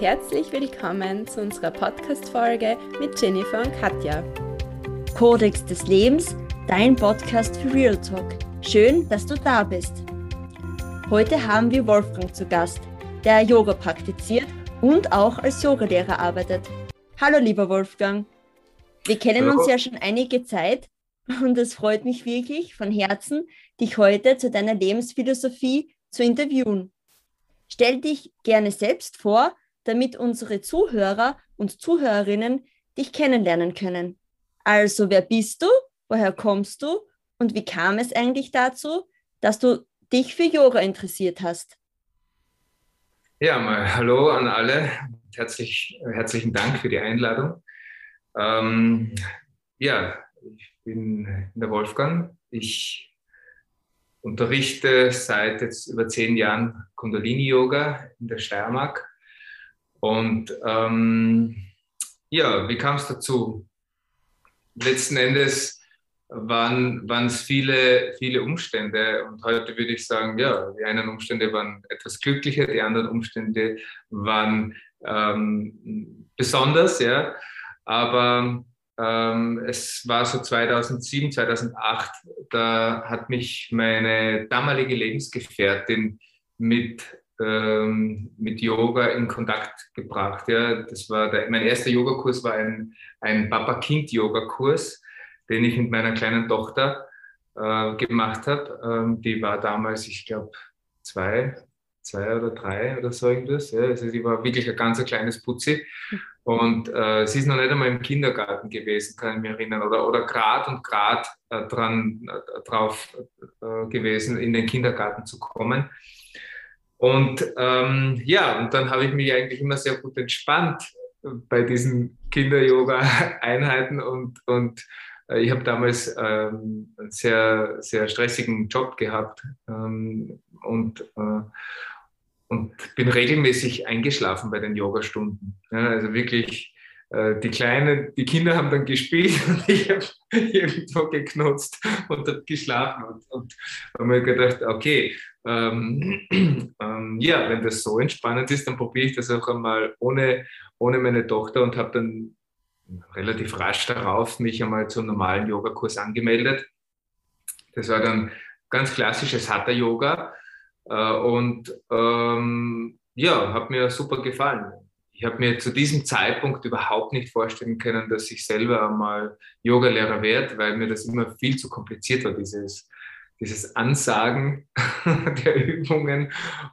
herzlich willkommen zu unserer Podcast-Folge mit Jennifer und Katja. Kodex des Lebens, dein Podcast für Real Talk. Schön, dass du da bist. Heute haben wir Wolfgang zu Gast, der Yoga praktiziert und auch als Yogalehrer arbeitet. Hallo, lieber Wolfgang. Wir kennen Hallo. uns ja schon einige Zeit und es freut mich wirklich von Herzen, dich heute zu deiner Lebensphilosophie zu interviewen. Stell dich gerne selbst vor, damit unsere Zuhörer und Zuhörerinnen dich kennenlernen können. Also, wer bist du? Woher kommst du? Und wie kam es eigentlich dazu, dass du dich für Yoga interessiert hast? Ja, mal hallo an alle. Herzlich, herzlichen Dank für die Einladung. Ähm, ja, ich bin der Wolfgang. Ich unterrichte seit jetzt über zehn Jahren Kundalini-Yoga in der Steiermark. Und ähm, ja, wie kam es dazu? Letzten Endes waren es viele, viele Umstände. Und heute würde ich sagen, ja, die einen Umstände waren etwas glücklicher, die anderen Umstände waren ähm, besonders, ja. Aber ähm, es war so 2007, 2008, da hat mich meine damalige Lebensgefährtin mit, ähm, mit Yoga in Kontakt gebracht. Ja. Das war der, mein erster Yogakurs war ein, ein Papa-Kind-Yoga-Kurs, den ich mit meiner kleinen Tochter äh, gemacht habe. Ähm, die war damals, ich glaube, zwei, zwei oder drei oder so irgendwas. Ja. Also sie war wirklich ein ganz kleines Putzi. Und äh, sie ist noch nicht einmal im Kindergarten gewesen, kann ich mich erinnern, oder, oder grad und grad äh, dran, äh, drauf äh, gewesen, in den Kindergarten zu kommen. Und ähm, ja, und dann habe ich mich eigentlich immer sehr gut entspannt bei diesen Kinder-Yoga-Einheiten und, und äh, ich habe damals ähm, einen sehr, sehr stressigen Job gehabt ähm, und, äh, und bin regelmäßig eingeschlafen bei den Yogastunden. Ja, also wirklich, äh, die Kleinen, die Kinder haben dann gespielt und ich habe irgendwo geknutzt und geschlafen und, und habe mir gedacht, okay, ähm, ähm, ja, wenn das so entspannend ist, dann probiere ich das auch einmal ohne, ohne meine Tochter und habe dann relativ rasch darauf mich einmal zum normalen Yogakurs angemeldet. Das war dann ganz klassisches Hatha-Yoga äh, und ähm, ja, hat mir super gefallen. Ich habe mir zu diesem Zeitpunkt überhaupt nicht vorstellen können, dass ich selber mal Yogalehrer werde, weil mir das immer viel zu kompliziert war, dieses, dieses Ansagen der Übungen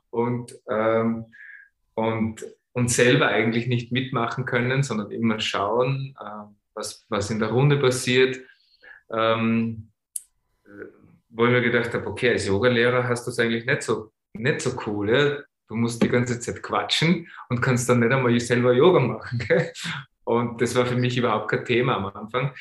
und, ähm, und, und selber eigentlich nicht mitmachen können, sondern immer schauen, äh, was, was in der Runde passiert. Ähm, wo ich mir gedacht habe, okay, als Yogalehrer hast du es eigentlich nicht so, nicht so cool. Ja? Du musst die ganze Zeit quatschen und kannst dann nicht einmal selber Yoga machen. Gell? Und das war für mich überhaupt kein Thema am Anfang.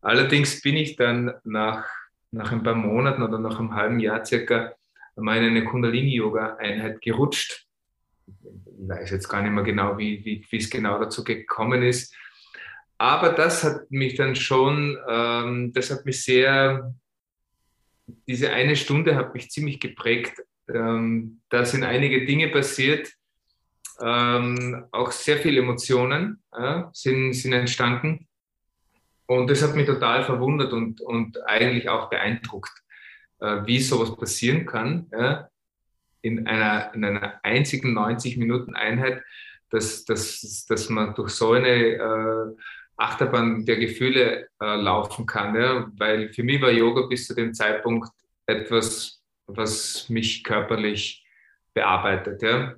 Allerdings bin ich dann nach, nach ein paar Monaten oder nach einem halben Jahr circa mal in eine Kundalini-Yoga-Einheit gerutscht. Ich weiß jetzt gar nicht mehr genau, wie, wie, es genau dazu gekommen ist. Aber das hat mich dann schon, ähm, das hat mich sehr diese eine Stunde hat mich ziemlich geprägt. Ähm, da sind einige Dinge passiert, ähm, auch sehr viele Emotionen ja, sind, sind entstanden. Und das hat mich total verwundert und, und eigentlich auch beeindruckt, äh, wie sowas passieren kann ja, in, einer, in einer einzigen 90-Minuten-Einheit, dass, dass, dass man durch so eine äh, Achterbahn der Gefühle äh, laufen kann. Ja? Weil für mich war Yoga bis zu dem Zeitpunkt etwas, was mich körperlich bearbeitet. Ja?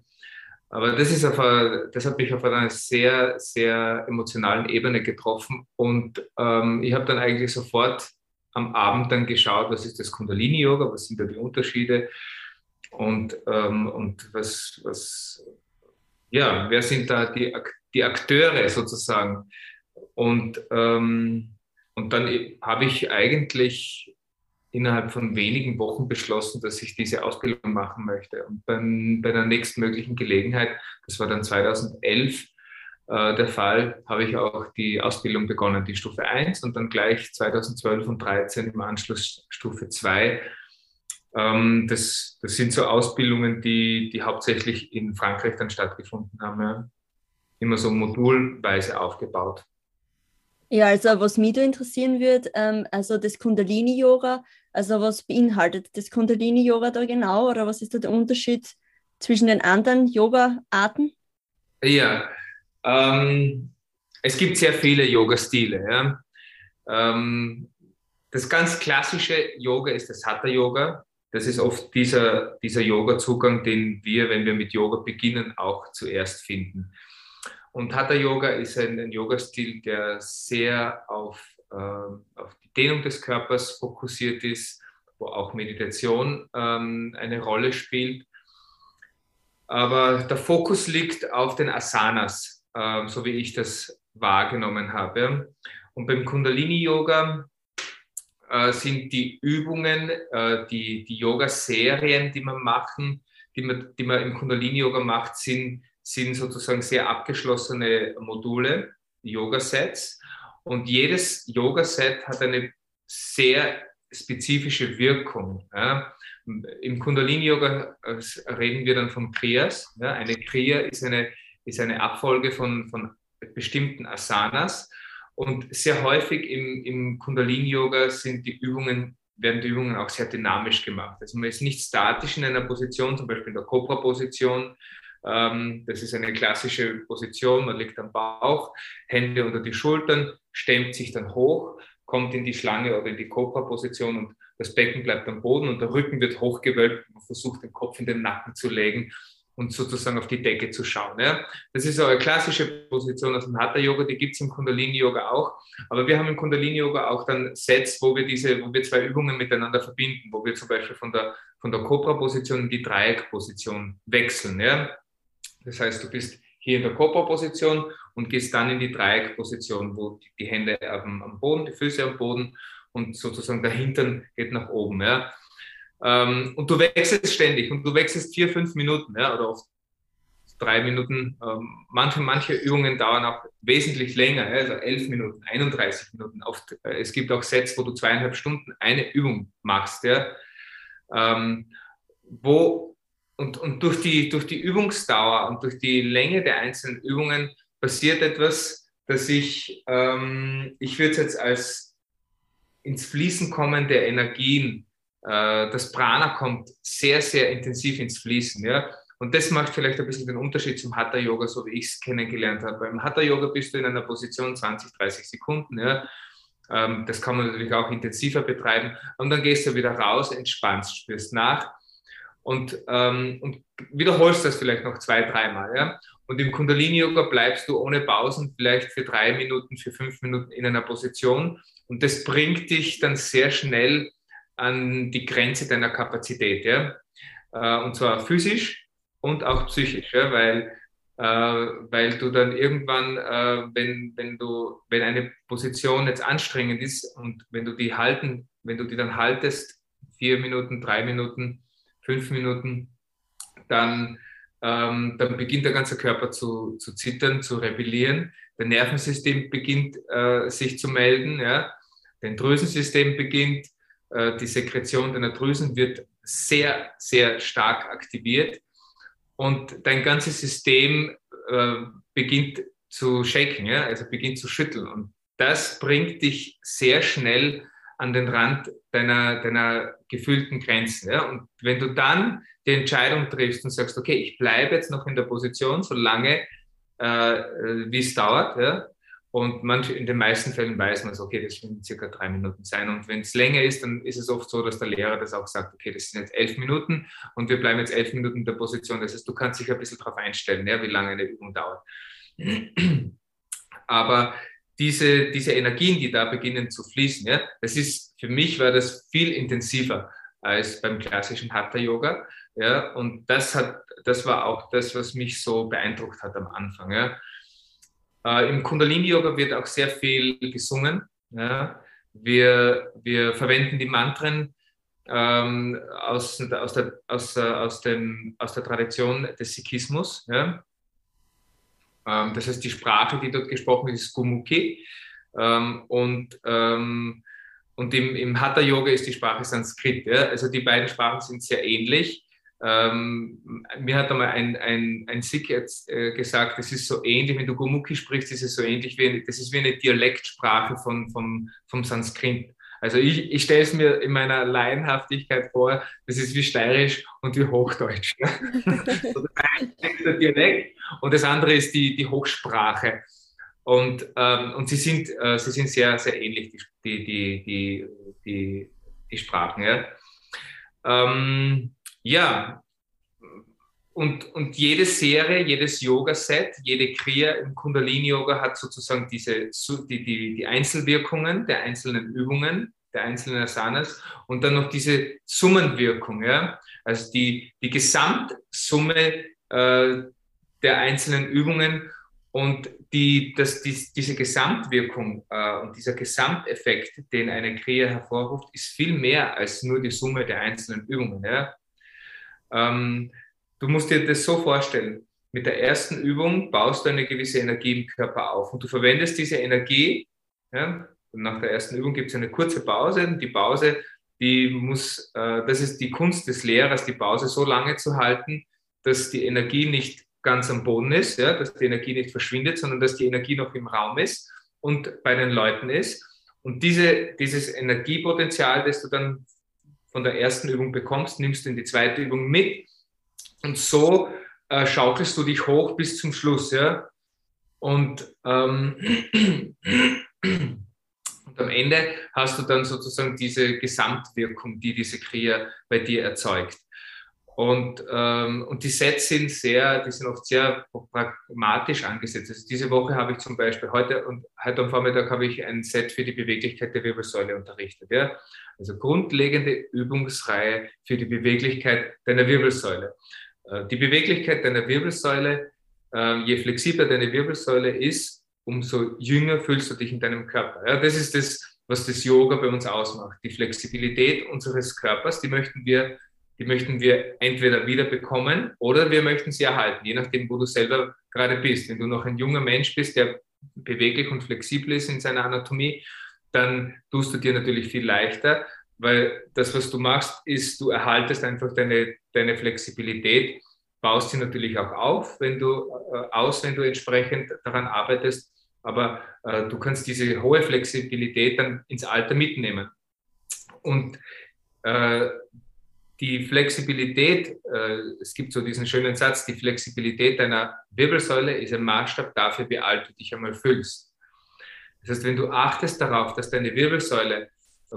Aber das, ist auf eine, das hat mich auf einer sehr, sehr emotionalen Ebene getroffen. Und ähm, ich habe dann eigentlich sofort am Abend dann geschaut, was ist das Kundalini-Yoga, was sind da die Unterschiede und, ähm, und was, was, ja, wer sind da die, die Akteure sozusagen und, ähm, und dann habe ich eigentlich innerhalb von wenigen Wochen beschlossen, dass ich diese Ausbildung machen möchte. Und beim, bei der nächsten möglichen Gelegenheit, das war dann 2011 äh, der Fall, habe ich auch die Ausbildung begonnen, die Stufe 1 und dann gleich 2012 und 2013 im Anschluss Stufe 2. Ähm, das, das sind so Ausbildungen, die, die hauptsächlich in Frankreich dann stattgefunden haben. Ja. immer so modulweise aufgebaut. Ja, also was mich da interessieren wird, ähm, also das Kundalini-Yoga, also was beinhaltet das Kundalini-Yoga da genau oder was ist da der Unterschied zwischen den anderen Yoga-Arten? Ja, ähm, es gibt sehr viele Yoga-Stile. Ja. Ähm, das ganz klassische Yoga ist das Hatha-Yoga. Das ist oft dieser, dieser Yoga-Zugang, den wir, wenn wir mit Yoga beginnen, auch zuerst finden. Und Hatha Yoga ist ein, ein Yoga-Stil, der sehr auf, äh, auf Dehnung des Körpers fokussiert ist, wo auch Meditation ähm, eine Rolle spielt. Aber der Fokus liegt auf den Asanas, äh, so wie ich das wahrgenommen habe. Und beim Kundalini-Yoga äh, sind die Übungen, äh, die, die Yoga-Serien, die man machen, die man, die man im Kundalini-Yoga macht, sind sind sozusagen sehr abgeschlossene Module, Yoga-Sets. Und jedes Yoga-Set hat eine sehr spezifische Wirkung. Ja. Im Kundalini-Yoga äh, reden wir dann von Kriyas. Ja. Eine Kriya ist eine, ist eine Abfolge von, von bestimmten Asanas. Und sehr häufig im, im Kundalini-Yoga sind die Übungen, werden die Übungen auch sehr dynamisch gemacht. Also man ist nicht statisch in einer Position, zum Beispiel in der Cobra-Position, das ist eine klassische Position. Man liegt am Bauch, Hände unter die Schultern, stemmt sich dann hoch, kommt in die Schlange oder in die Cobra-Position und das Becken bleibt am Boden und der Rücken wird hochgewölbt. Man versucht, den Kopf in den Nacken zu legen und sozusagen auf die Decke zu schauen. Ja. Das ist eine klassische Position aus dem Hatha-Yoga, die gibt es im Kundalini-Yoga auch. Aber wir haben im Kundalini-Yoga auch dann Sets, wo wir diese, wo wir zwei Übungen miteinander verbinden, wo wir zum Beispiel von der, von der Cobra-Position in die Dreieck-Position wechseln. Ja. Das heißt, du bist hier in der Cobra-Position und gehst dann in die Dreieck-Position, wo die Hände am, Boden, die Füße am Boden und sozusagen der Hintern geht nach oben. Ja. Ähm, und du wechselst ständig und du wechselst vier, fünf Minuten ja, oder oft drei Minuten. Ähm, manche, manche Übungen dauern auch wesentlich länger, also elf Minuten, 31 Minuten. Oft, äh, es gibt auch Sets, wo du zweieinhalb Stunden eine Übung machst, ja, ähm, wo und, und durch, die, durch die Übungsdauer und durch die Länge der einzelnen Übungen passiert etwas, dass ich, ähm, ich würde es jetzt als ins Fließen kommen der Energien, äh, das Prana kommt sehr, sehr intensiv ins Fließen. Ja? Und das macht vielleicht ein bisschen den Unterschied zum Hatha-Yoga, so wie ich es kennengelernt habe. Beim Hatha-Yoga bist du in einer Position 20, 30 Sekunden. Ja? Ähm, das kann man natürlich auch intensiver betreiben. Und dann gehst du wieder raus, entspannst, spürst nach und, ähm, und wiederholst das vielleicht noch zwei, dreimal. Ja? Und im Kundalini-Yoga bleibst du ohne Pausen vielleicht für drei Minuten, für fünf Minuten in einer Position. Und das bringt dich dann sehr schnell an die Grenze deiner Kapazität. Ja? Äh, und zwar physisch und auch psychisch, ja? weil, äh, weil du dann irgendwann, äh, wenn, wenn, du, wenn eine Position jetzt anstrengend ist und wenn du die halten, wenn du die dann haltest, vier Minuten, drei Minuten, fünf Minuten, dann, ähm, dann beginnt der ganze Körper zu, zu zittern, zu rebellieren. Der Nervensystem beginnt äh, sich zu melden. Ja? Dein Drüsensystem beginnt, äh, die Sekretion deiner Drüsen wird sehr, sehr stark aktiviert und dein ganzes System äh, beginnt zu shaken, ja? also beginnt zu schütteln. Und das bringt dich sehr schnell an den Rand deiner, deiner gefühlten Grenzen. Ja? Und wenn du dann die Entscheidung triffst und sagst, okay, ich bleibe jetzt noch in der Position, solange äh, wie es dauert, ja? und manch, in den meisten Fällen weiß man es, okay, das werden circa drei Minuten sein. Und wenn es länger ist, dann ist es oft so, dass der Lehrer das auch sagt, okay, das sind jetzt elf Minuten und wir bleiben jetzt elf Minuten in der Position. Das heißt, du kannst dich ein bisschen darauf einstellen, ja, wie lange eine Übung dauert. Aber diese, diese Energien, die da beginnen zu fließen, ja, das ist, für mich war das viel intensiver als beim klassischen Hatha-Yoga. Ja, und das, hat, das war auch das, was mich so beeindruckt hat am Anfang. Ja. Äh, Im Kundalini-Yoga wird auch sehr viel gesungen. Ja. Wir, wir verwenden die Mantren ähm, aus, aus, der, aus, aus, dem, aus der Tradition des Sikhismus. Ja. Ähm, das heißt, die Sprache, die dort gesprochen wird, ist Gumuki. Ähm, und ähm, und im, im Hatha-Yoga ist die Sprache Sanskrit. Ja? Also die beiden Sprachen sind sehr ähnlich. ähm, mir hat einmal ein, ein, ein Sikh jetzt äh, gesagt, das ist so ähnlich, wenn du Gurmukhi sprichst, ist es so ähnlich wie, das ist wie eine Dialektsprache von, vom, vom Sanskrit. Also ich, ich stelle es mir in meiner Laienhaftigkeit vor, das ist wie Steirisch und wie Hochdeutsch. So der Dialekt und das andere ist die, die Hochsprache. Und, ähm, und sie, sind, äh, sie sind sehr, sehr ähnlich, die, die, die, die, die Sprachen. Ja. Ähm, ja, und, und jede Serie, jedes Yoga-Set, jede Kriya im Kundalini-Yoga hat sozusagen diese, die, die, die Einzelwirkungen der einzelnen Übungen, der einzelnen Asanas und dann noch diese Summenwirkung, ja? also die, die Gesamtsumme äh, der einzelnen Übungen und die, das, die, diese Gesamtwirkung äh, und dieser Gesamteffekt, den eine Kriya hervorruft, ist viel mehr als nur die Summe der einzelnen Übungen. Ja? Ähm, du musst dir das so vorstellen. Mit der ersten Übung baust du eine gewisse Energie im Körper auf und du verwendest diese Energie. Ja, und nach der ersten Übung gibt es eine kurze Pause. Und die Pause, die muss, äh, das ist die Kunst des Lehrers, die Pause so lange zu halten, dass die Energie nicht ganz am Boden ist, ja, dass die Energie nicht verschwindet, sondern dass die Energie noch im Raum ist und bei den Leuten ist. Und diese, dieses Energiepotenzial, das du dann von der ersten Übung bekommst, nimmst du in die zweite Übung mit und so äh, schaukelst du dich hoch bis zum Schluss. Ja? Und, ähm, und am Ende hast du dann sozusagen diese Gesamtwirkung, die diese Kriya bei dir erzeugt. Und, ähm, und die Sets sind sehr, die sind oft sehr pragmatisch angesetzt. Also diese Woche habe ich zum Beispiel heute und heute am Vormittag habe ich ein Set für die Beweglichkeit der Wirbelsäule unterrichtet. Ja? Also grundlegende Übungsreihe für die Beweglichkeit deiner Wirbelsäule. Äh, die Beweglichkeit deiner Wirbelsäule, äh, je flexibler deine Wirbelsäule ist, umso jünger fühlst du dich in deinem Körper. Ja? Das ist das, was das Yoga bei uns ausmacht. Die Flexibilität unseres Körpers, die möchten wir die möchten wir entweder wiederbekommen oder wir möchten sie erhalten, je nachdem, wo du selber gerade bist. Wenn du noch ein junger Mensch bist, der beweglich und flexibel ist in seiner Anatomie, dann tust du dir natürlich viel leichter, weil das, was du machst, ist, du erhaltest einfach deine, deine Flexibilität, baust sie natürlich auch auf, wenn du äh, aus, wenn du entsprechend daran arbeitest, aber äh, du kannst diese hohe Flexibilität dann ins Alter mitnehmen. Und äh, die Flexibilität, äh, es gibt so diesen schönen Satz, die Flexibilität deiner Wirbelsäule ist ein Maßstab dafür, wie alt du dich einmal fühlst. Das heißt, wenn du achtest darauf, dass deine Wirbelsäule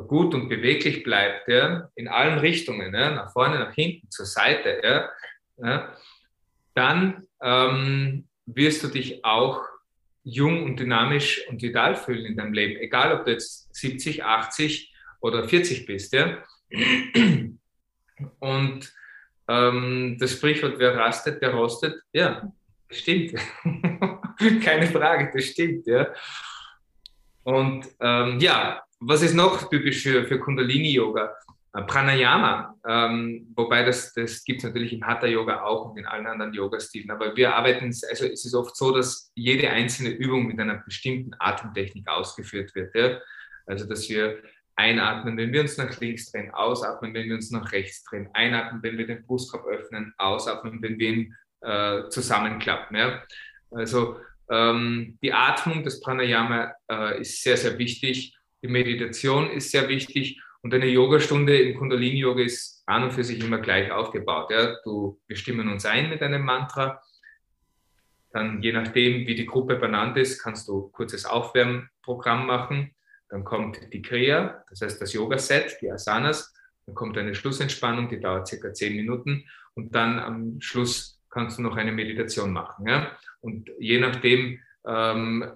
gut und beweglich bleibt, ja, in allen Richtungen, ja, nach vorne, nach hinten, zur Seite, ja, ja dann ähm, wirst du dich auch jung und dynamisch und vital fühlen in deinem Leben, egal ob du jetzt 70, 80 oder 40 bist. Ja. Und ähm, das Sprichwort, wer rastet, der rostet, ja, stimmt. Keine Frage, das stimmt, ja. Und ähm, ja, was ist noch typisch für, für Kundalini-Yoga? Äh, Pranayama, ähm, wobei das, das gibt es natürlich im Hatha-Yoga auch und in allen anderen Yoga-Stilen. Aber wir arbeiten, also es ist oft so, dass jede einzelne Übung mit einer bestimmten Atemtechnik ausgeführt wird. Ja? Also, dass wir Einatmen, wenn wir uns nach links drehen, ausatmen, wenn wir uns nach rechts drehen, einatmen, wenn wir den Brustkorb öffnen, ausatmen, wenn wir ihn äh, zusammenklappen. Ja? Also ähm, die Atmung, das Pranayama äh, ist sehr, sehr wichtig. Die Meditation ist sehr wichtig und eine Yogastunde im Kundalini-Yoga ist an und für sich immer gleich aufgebaut. Ja? Du, wir stimmen uns ein mit einem Mantra. Dann, je nachdem, wie die Gruppe benannt ist, kannst du kurzes Aufwärmprogramm machen. Dann kommt die Kriya, das heißt das Yoga-Set, die Asanas. Dann kommt eine Schlussentspannung, die dauert circa zehn Minuten. Und dann am Schluss kannst du noch eine Meditation machen. Ja? Und je nachdem, ähm,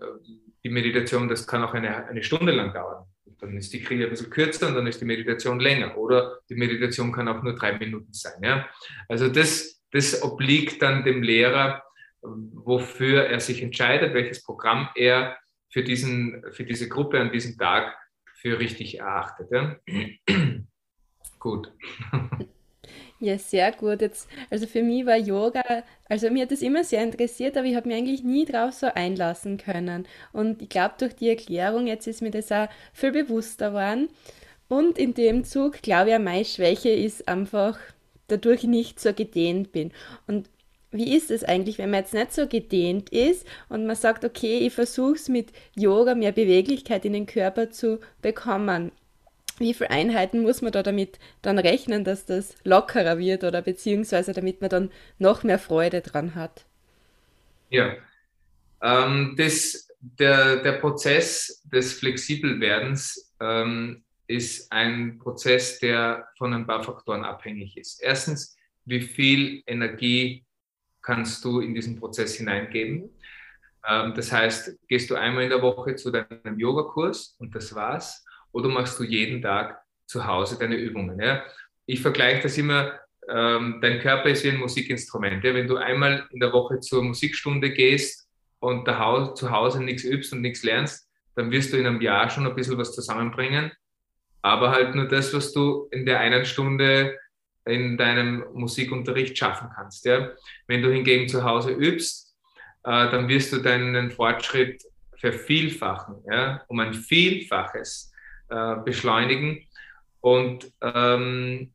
die Meditation, das kann auch eine, eine Stunde lang dauern. Dann ist die Kriya ein bisschen kürzer und dann ist die Meditation länger. Oder die Meditation kann auch nur drei Minuten sein. Ja? Also das, das obliegt dann dem Lehrer, wofür er sich entscheidet, welches Programm er für, diesen, für diese Gruppe an diesem Tag für richtig erachtet. Ja? gut. Ja, sehr gut. Jetzt, also für mich war Yoga, also mir hat das immer sehr interessiert, aber ich habe mich eigentlich nie drauf so einlassen können. Und ich glaube, durch die Erklärung jetzt ist mir das auch viel bewusster geworden. Und in dem Zug glaube ich, meine Schwäche ist einfach dadurch nicht so gedehnt bin. Und wie ist es eigentlich, wenn man jetzt nicht so gedehnt ist und man sagt, okay, ich versuche es mit Yoga mehr Beweglichkeit in den Körper zu bekommen? Wie viele Einheiten muss man da damit dann rechnen, dass das lockerer wird oder beziehungsweise damit man dann noch mehr Freude dran hat? Ja, ähm, das, der, der Prozess des Flexibelwerdens ähm, ist ein Prozess, der von ein paar Faktoren abhängig ist. Erstens, wie viel Energie kannst du in diesen Prozess hineingeben. Ähm, das heißt, gehst du einmal in der Woche zu deinem Yogakurs und das war's, oder machst du jeden Tag zu Hause deine Übungen. Ja? Ich vergleiche das immer, ähm, dein Körper ist wie ein Musikinstrument. Ja? Wenn du einmal in der Woche zur Musikstunde gehst und zu Hause nichts übst und nichts lernst, dann wirst du in einem Jahr schon ein bisschen was zusammenbringen, aber halt nur das, was du in der einen Stunde in deinem Musikunterricht schaffen kannst. Ja? Wenn du hingegen zu Hause übst, äh, dann wirst du deinen Fortschritt vervielfachen, ja? um ein Vielfaches äh, beschleunigen. Und ähm,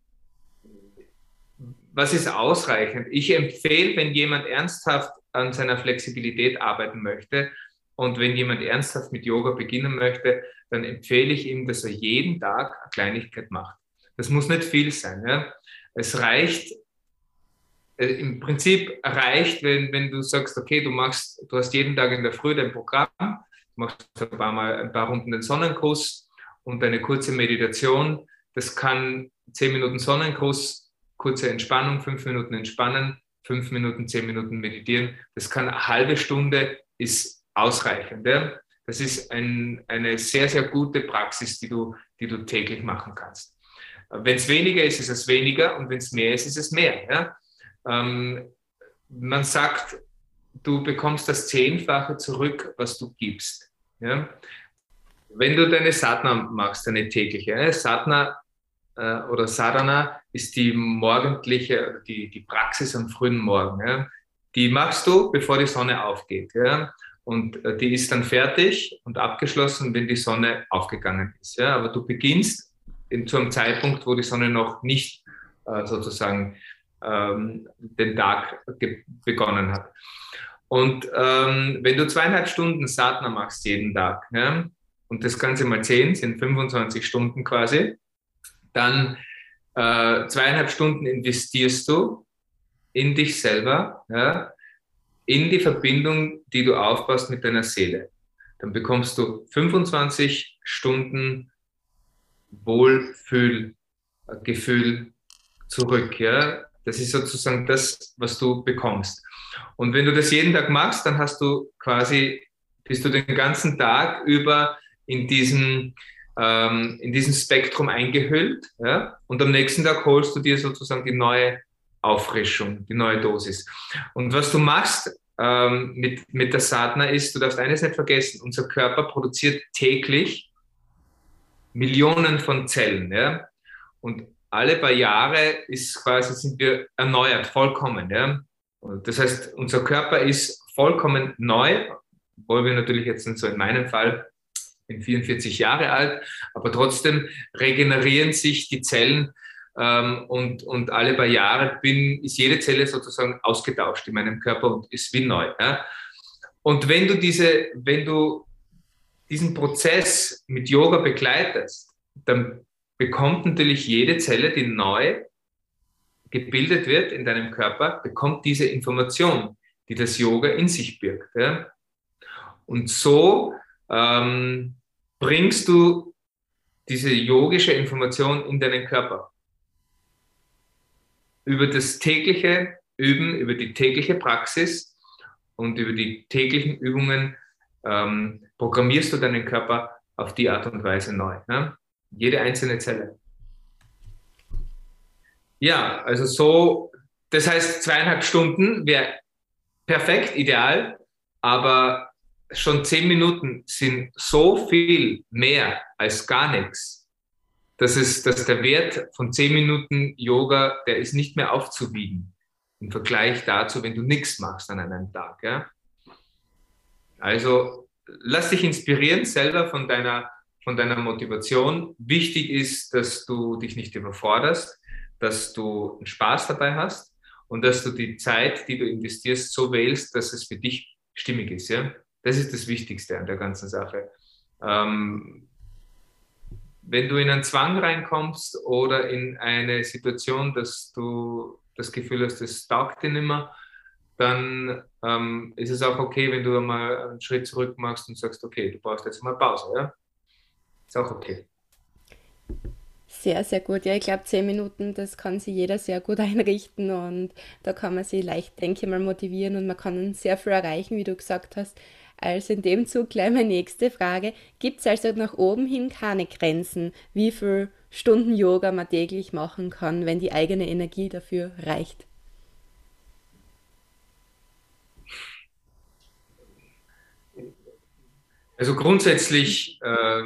was ist ausreichend? Ich empfehle, wenn jemand ernsthaft an seiner Flexibilität arbeiten möchte und wenn jemand ernsthaft mit Yoga beginnen möchte, dann empfehle ich ihm, dass er jeden Tag eine Kleinigkeit macht. Das muss nicht viel sein. Ja? Es reicht, äh, im Prinzip reicht, wenn, wenn du sagst, okay, du machst, du hast jeden Tag in der Früh dein Programm, machst ein paar Mal ein paar Runden den Sonnenkuss und eine kurze Meditation. Das kann zehn Minuten Sonnenkuss, kurze Entspannung, fünf Minuten entspannen, fünf Minuten, zehn Minuten meditieren. Das kann eine halbe Stunde, ist ausreichend. Ja? Das ist ein, eine sehr, sehr gute Praxis, die du, die du täglich machen kannst. Wenn es weniger ist, ist es weniger und wenn es mehr ist, ist es mehr. Ja? Ähm, man sagt, du bekommst das Zehnfache zurück, was du gibst. Ja? Wenn du deine Sadhana machst, deine tägliche, ja? Sadhana äh, oder Sadhana ist die morgendliche, die, die Praxis am frühen Morgen. Ja? Die machst du, bevor die Sonne aufgeht. Ja? Und äh, die ist dann fertig und abgeschlossen, wenn die Sonne aufgegangen ist. Ja? Aber du beginnst in, zu einem Zeitpunkt, wo die Sonne noch nicht äh, sozusagen ähm, den Tag begonnen hat. Und ähm, wenn du zweieinhalb Stunden Satna machst jeden Tag, ja, und das Ganze mal zehn, sind 25 Stunden quasi, dann äh, zweieinhalb Stunden investierst du in dich selber, ja, in die Verbindung, die du aufbaust mit deiner Seele. Dann bekommst du 25 Stunden Wohlfühlgefühl zurück. Ja? Das ist sozusagen das, was du bekommst. Und wenn du das jeden Tag machst, dann hast du quasi, bist du den ganzen Tag über in diesem, ähm, in diesem Spektrum eingehüllt. Ja? Und am nächsten Tag holst du dir sozusagen die neue Auffrischung, die neue Dosis. Und was du machst ähm, mit, mit der Sadhana ist, du darfst eines nicht vergessen, unser Körper produziert täglich Millionen von Zellen. Ja? Und alle paar Jahre ist quasi, sind wir erneuert, vollkommen. Ja? Das heißt, unser Körper ist vollkommen neu, obwohl wir natürlich jetzt so in meinem Fall bin 44 Jahre alt, aber trotzdem regenerieren sich die Zellen ähm, und, und alle paar Jahre bin, ist jede Zelle sozusagen ausgetauscht in meinem Körper und ist wie neu. Ja? Und wenn du diese, wenn du diesen Prozess mit Yoga begleitest, dann bekommt natürlich jede Zelle, die neu gebildet wird in deinem Körper, bekommt diese Information, die das Yoga in sich birgt. Ja? Und so ähm, bringst du diese yogische Information in deinen Körper. Über das tägliche Üben, über die tägliche Praxis und über die täglichen Übungen ähm, programmierst du deinen Körper auf die Art und Weise neu. Ne? Jede einzelne Zelle. Ja, also so, das heißt, zweieinhalb Stunden wäre perfekt, ideal, aber schon zehn Minuten sind so viel mehr als gar nichts, dass, es, dass der Wert von zehn Minuten Yoga, der ist nicht mehr aufzuwiegen im Vergleich dazu, wenn du nichts machst an einem Tag. Ja? Also lass dich inspirieren selber von deiner, von deiner Motivation. Wichtig ist, dass du dich nicht überforderst, dass du Spaß dabei hast und dass du die Zeit, die du investierst, so wählst, dass es für dich stimmig ist. Ja? Das ist das Wichtigste an der ganzen Sache. Ähm, wenn du in einen Zwang reinkommst oder in eine Situation, dass du das Gefühl hast, das taugt dir nicht mehr, dann ähm, ist es auch okay, wenn du einmal einen Schritt zurück machst und sagst, okay, du brauchst jetzt mal Pause. Ja? Ist auch okay. Sehr, sehr gut. Ja, ich glaube, zehn Minuten, das kann sich jeder sehr gut einrichten und da kann man sich leicht, denke ich mal, motivieren und man kann sehr viel erreichen, wie du gesagt hast. Also in dem Zug gleich meine nächste Frage. Gibt es also nach oben hin keine Grenzen, wie viele Stunden Yoga man täglich machen kann, wenn die eigene Energie dafür reicht? Also grundsätzlich äh,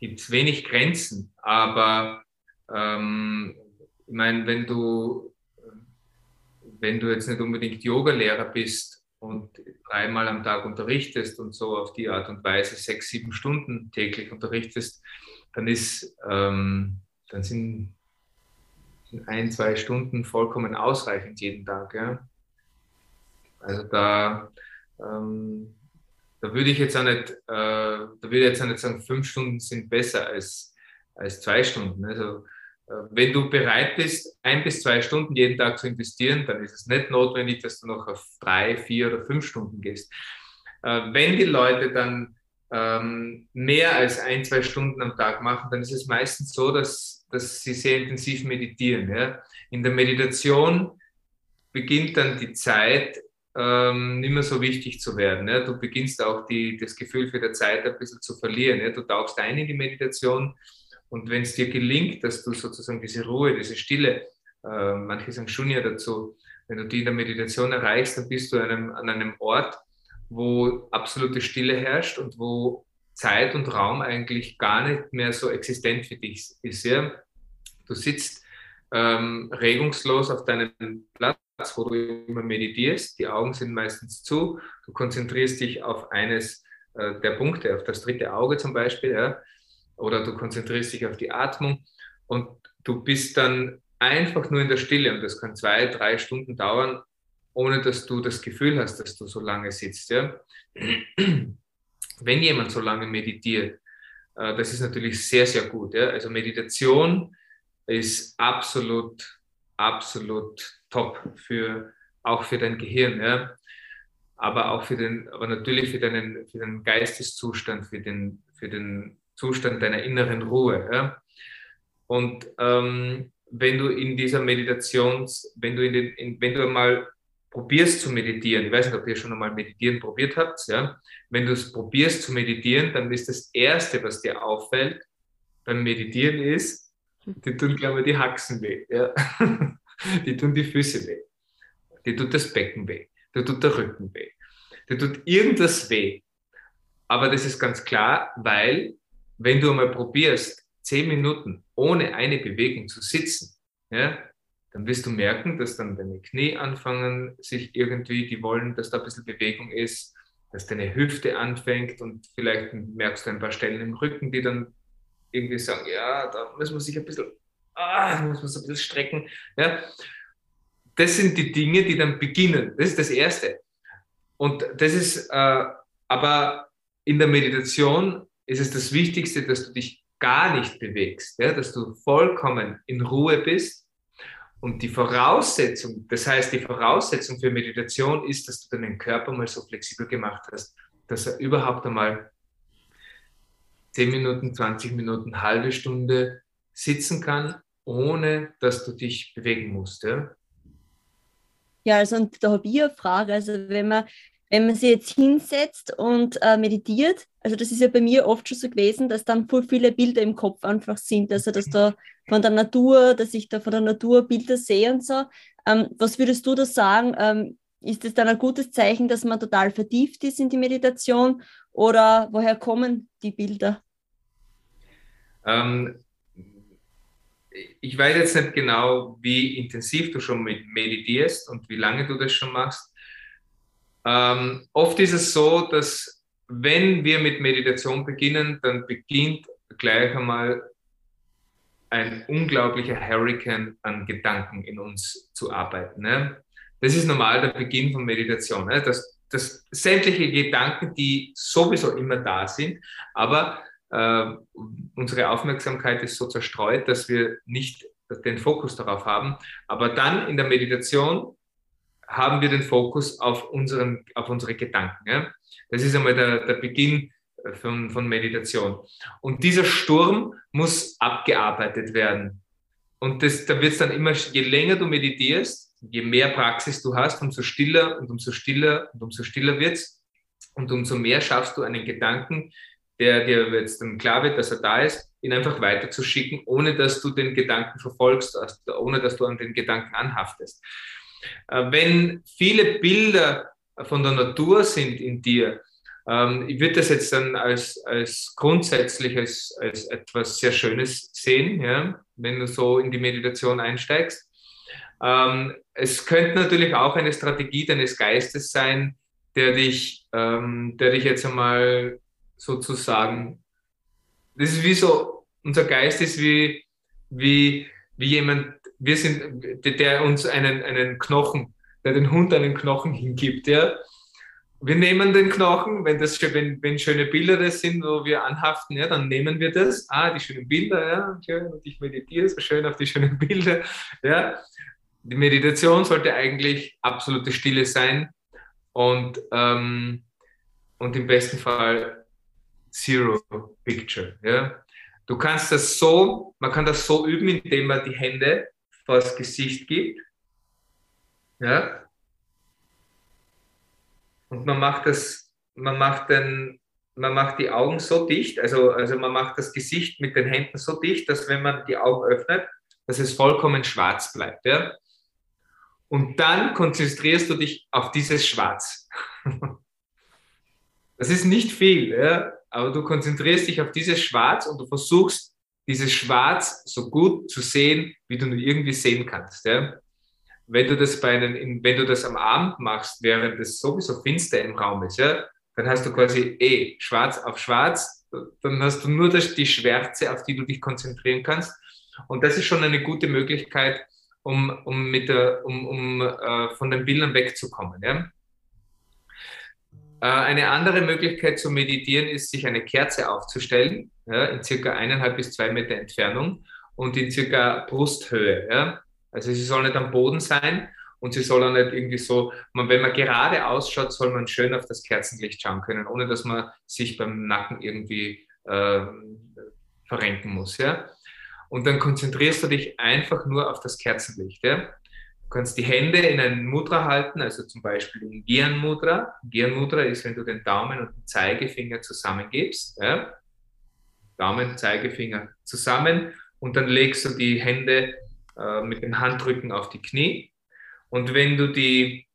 gibt es wenig Grenzen, aber ähm, ich meine, wenn du, wenn du jetzt nicht unbedingt Yogalehrer bist und dreimal am Tag unterrichtest und so auf die Art und Weise sechs, sieben Stunden täglich unterrichtest, dann ist, ähm, dann sind, ein, zwei Stunden vollkommen ausreichend jeden Tag. Ja? Also da ähm, da würde ich jetzt auch nicht, äh, da würde ich jetzt auch nicht sagen, fünf Stunden sind besser als, als zwei Stunden. Also äh, wenn du bereit bist, ein bis zwei Stunden jeden Tag zu investieren, dann ist es nicht notwendig, dass du noch auf drei, vier oder fünf Stunden gehst. Äh, wenn die Leute dann ähm, mehr als ein, zwei Stunden am Tag machen, dann ist es meistens so, dass, dass sie sehr intensiv meditieren. Ja? In der Meditation beginnt dann die Zeit, ähm, nicht mehr so wichtig zu werden. Ja? Du beginnst auch die, das Gefühl für die Zeit ein bisschen zu verlieren. Ja? Du tauchst ein in die Meditation und wenn es dir gelingt, dass du sozusagen diese Ruhe, diese Stille, äh, manche sagen Shunya dazu, wenn du die in der Meditation erreichst, dann bist du einem, an einem Ort, wo absolute Stille herrscht und wo Zeit und Raum eigentlich gar nicht mehr so existent für dich ist. Ja? Du sitzt ähm, regungslos auf deinem Platz wo du immer meditierst. Die Augen sind meistens zu. Du konzentrierst dich auf eines äh, der Punkte, auf das dritte Auge zum Beispiel, ja? oder du konzentrierst dich auf die Atmung und du bist dann einfach nur in der Stille und das kann zwei, drei Stunden dauern, ohne dass du das Gefühl hast, dass du so lange sitzt. Ja? Wenn jemand so lange meditiert, äh, das ist natürlich sehr, sehr gut. Ja? Also Meditation ist absolut, absolut top für auch für dein Gehirn, ja. Aber auch für den, aber natürlich für deinen, für den Geisteszustand, für den, für den Zustand deiner inneren Ruhe. Ja. Und ähm, wenn du in dieser Meditations, wenn du in den, in, wenn du einmal probierst zu meditieren, ich weiß nicht, ob ihr schon einmal meditieren probiert habt, ja, wenn du es probierst zu meditieren, dann ist das Erste, was dir auffällt beim Meditieren ist, die tun, glaube ich, die Haxen weh. Ja. die tun die Füße weh, die tut das Becken weh, die tut der Rücken weh, die tut irgendwas weh. Aber das ist ganz klar, weil wenn du einmal probierst, zehn Minuten ohne eine Bewegung zu sitzen, ja, dann wirst du merken, dass dann deine Knie anfangen, sich irgendwie, die wollen, dass da ein bisschen Bewegung ist, dass deine Hüfte anfängt und vielleicht merkst du ein paar Stellen im Rücken, die dann irgendwie sagen, ja, da muss man sich ein bisschen ah, muss man so ein bisschen strecken. Ja. Das sind die Dinge, die dann beginnen. Das ist das Erste. Und das ist, äh, aber in der Meditation ist es das Wichtigste, dass du dich gar nicht bewegst, ja, dass du vollkommen in Ruhe bist. Und die Voraussetzung, das heißt, die Voraussetzung für Meditation ist, dass du deinen Körper mal so flexibel gemacht hast, dass er überhaupt einmal 10 Minuten, 20 Minuten, halbe Stunde sitzen kann, ohne dass du dich bewegen musst. Ja, ja also und da habe ich eine Frage. Also wenn man, wenn man sich jetzt hinsetzt und äh, meditiert, also das ist ja bei mir oft schon so gewesen, dass dann voll viele Bilder im Kopf einfach sind. Also dass da von der Natur, dass ich da von der Natur Bilder sehe und so. Ähm, was würdest du da sagen? Ähm, ist es dann ein gutes Zeichen, dass man total vertieft ist in die Meditation oder woher kommen die Bilder? Ähm, ich weiß jetzt nicht genau, wie intensiv du schon meditierst und wie lange du das schon machst. Ähm, oft ist es so, dass wenn wir mit Meditation beginnen, dann beginnt gleich einmal ein unglaublicher Hurricane an Gedanken in uns zu arbeiten. Ne? Das ist normal der Beginn von Meditation. Ne? Dass, dass sämtliche Gedanken, die sowieso immer da sind, aber äh, unsere Aufmerksamkeit ist so zerstreut, dass wir nicht den Fokus darauf haben. Aber dann in der Meditation haben wir den Fokus auf, unseren, auf unsere Gedanken. Ja? Das ist einmal der, der Beginn äh, von, von Meditation. Und dieser Sturm muss abgearbeitet werden. Und das, da wird es dann immer, je länger du meditierst, je mehr Praxis du hast, umso stiller und umso stiller und umso stiller wird's und umso mehr schaffst du einen Gedanken, der dir jetzt dann klar wird, dass er da ist, ihn einfach weiterzuschicken, ohne dass du den Gedanken verfolgst, ohne dass du an den Gedanken anhaftest. Äh, wenn viele Bilder von der Natur sind in dir, ähm, ich würde das jetzt dann als, als grundsätzlich als, als etwas sehr Schönes sehen, ja, wenn du so in die Meditation einsteigst. Ähm, es könnte natürlich auch eine Strategie deines Geistes sein, der dich, ähm, der dich jetzt einmal sozusagen, das ist wie so, unser Geist ist wie, wie, wie jemand, wir sind, der uns einen, einen Knochen, der den Hund einen Knochen hingibt, ja. Wir nehmen den Knochen, wenn, das, wenn, wenn schöne Bilder das sind, wo wir anhaften, ja, dann nehmen wir das. Ah, die schönen Bilder, ja, schön, und ich meditiere so schön auf die schönen Bilder, ja. Die Meditation sollte eigentlich absolute Stille sein und, ähm, und im besten Fall Zero Picture, ja. Du kannst das so, man kann das so üben, indem man die Hände vor das Gesicht gibt. Ja. Und man macht das, man macht den, man macht die Augen so dicht, also, also man macht das Gesicht mit den Händen so dicht, dass wenn man die Augen öffnet, dass es vollkommen schwarz bleibt. Ja? Und dann konzentrierst du dich auf dieses Schwarz. Das ist nicht viel. Ja? Aber du konzentrierst dich auf dieses Schwarz und du versuchst, dieses Schwarz so gut zu sehen, wie du nur irgendwie sehen kannst. Ja? Wenn du das bei einem, wenn du das am Abend machst, während es sowieso finster im Raum ist, ja, dann hast du quasi eh schwarz auf schwarz, dann hast du nur das, die Schwärze, auf die du dich konzentrieren kannst. Und das ist schon eine gute Möglichkeit, um, um, mit der, um, um äh, von den Bildern wegzukommen. Ja? Äh, eine andere Möglichkeit zu meditieren ist, sich eine Kerze aufzustellen, ja, in circa eineinhalb bis zwei Meter Entfernung und in circa Brusthöhe. Ja. Also sie soll nicht am Boden sein und sie soll auch nicht irgendwie so, wenn man gerade ausschaut, soll man schön auf das Kerzenlicht schauen können, ohne dass man sich beim Nacken irgendwie äh, verrenken muss. Ja. Und dann konzentrierst du dich einfach nur auf das Kerzenlicht. Ja. Kannst die Hände in einen Mudra halten, also zum Beispiel in Gyan Mudra. Gyan Mudra ist, wenn du den Daumen und den Zeigefinger zusammengibst. Ja? Daumen, Zeigefinger zusammen und dann legst du die Hände äh, mit den Handrücken auf die Knie. Und wenn du die,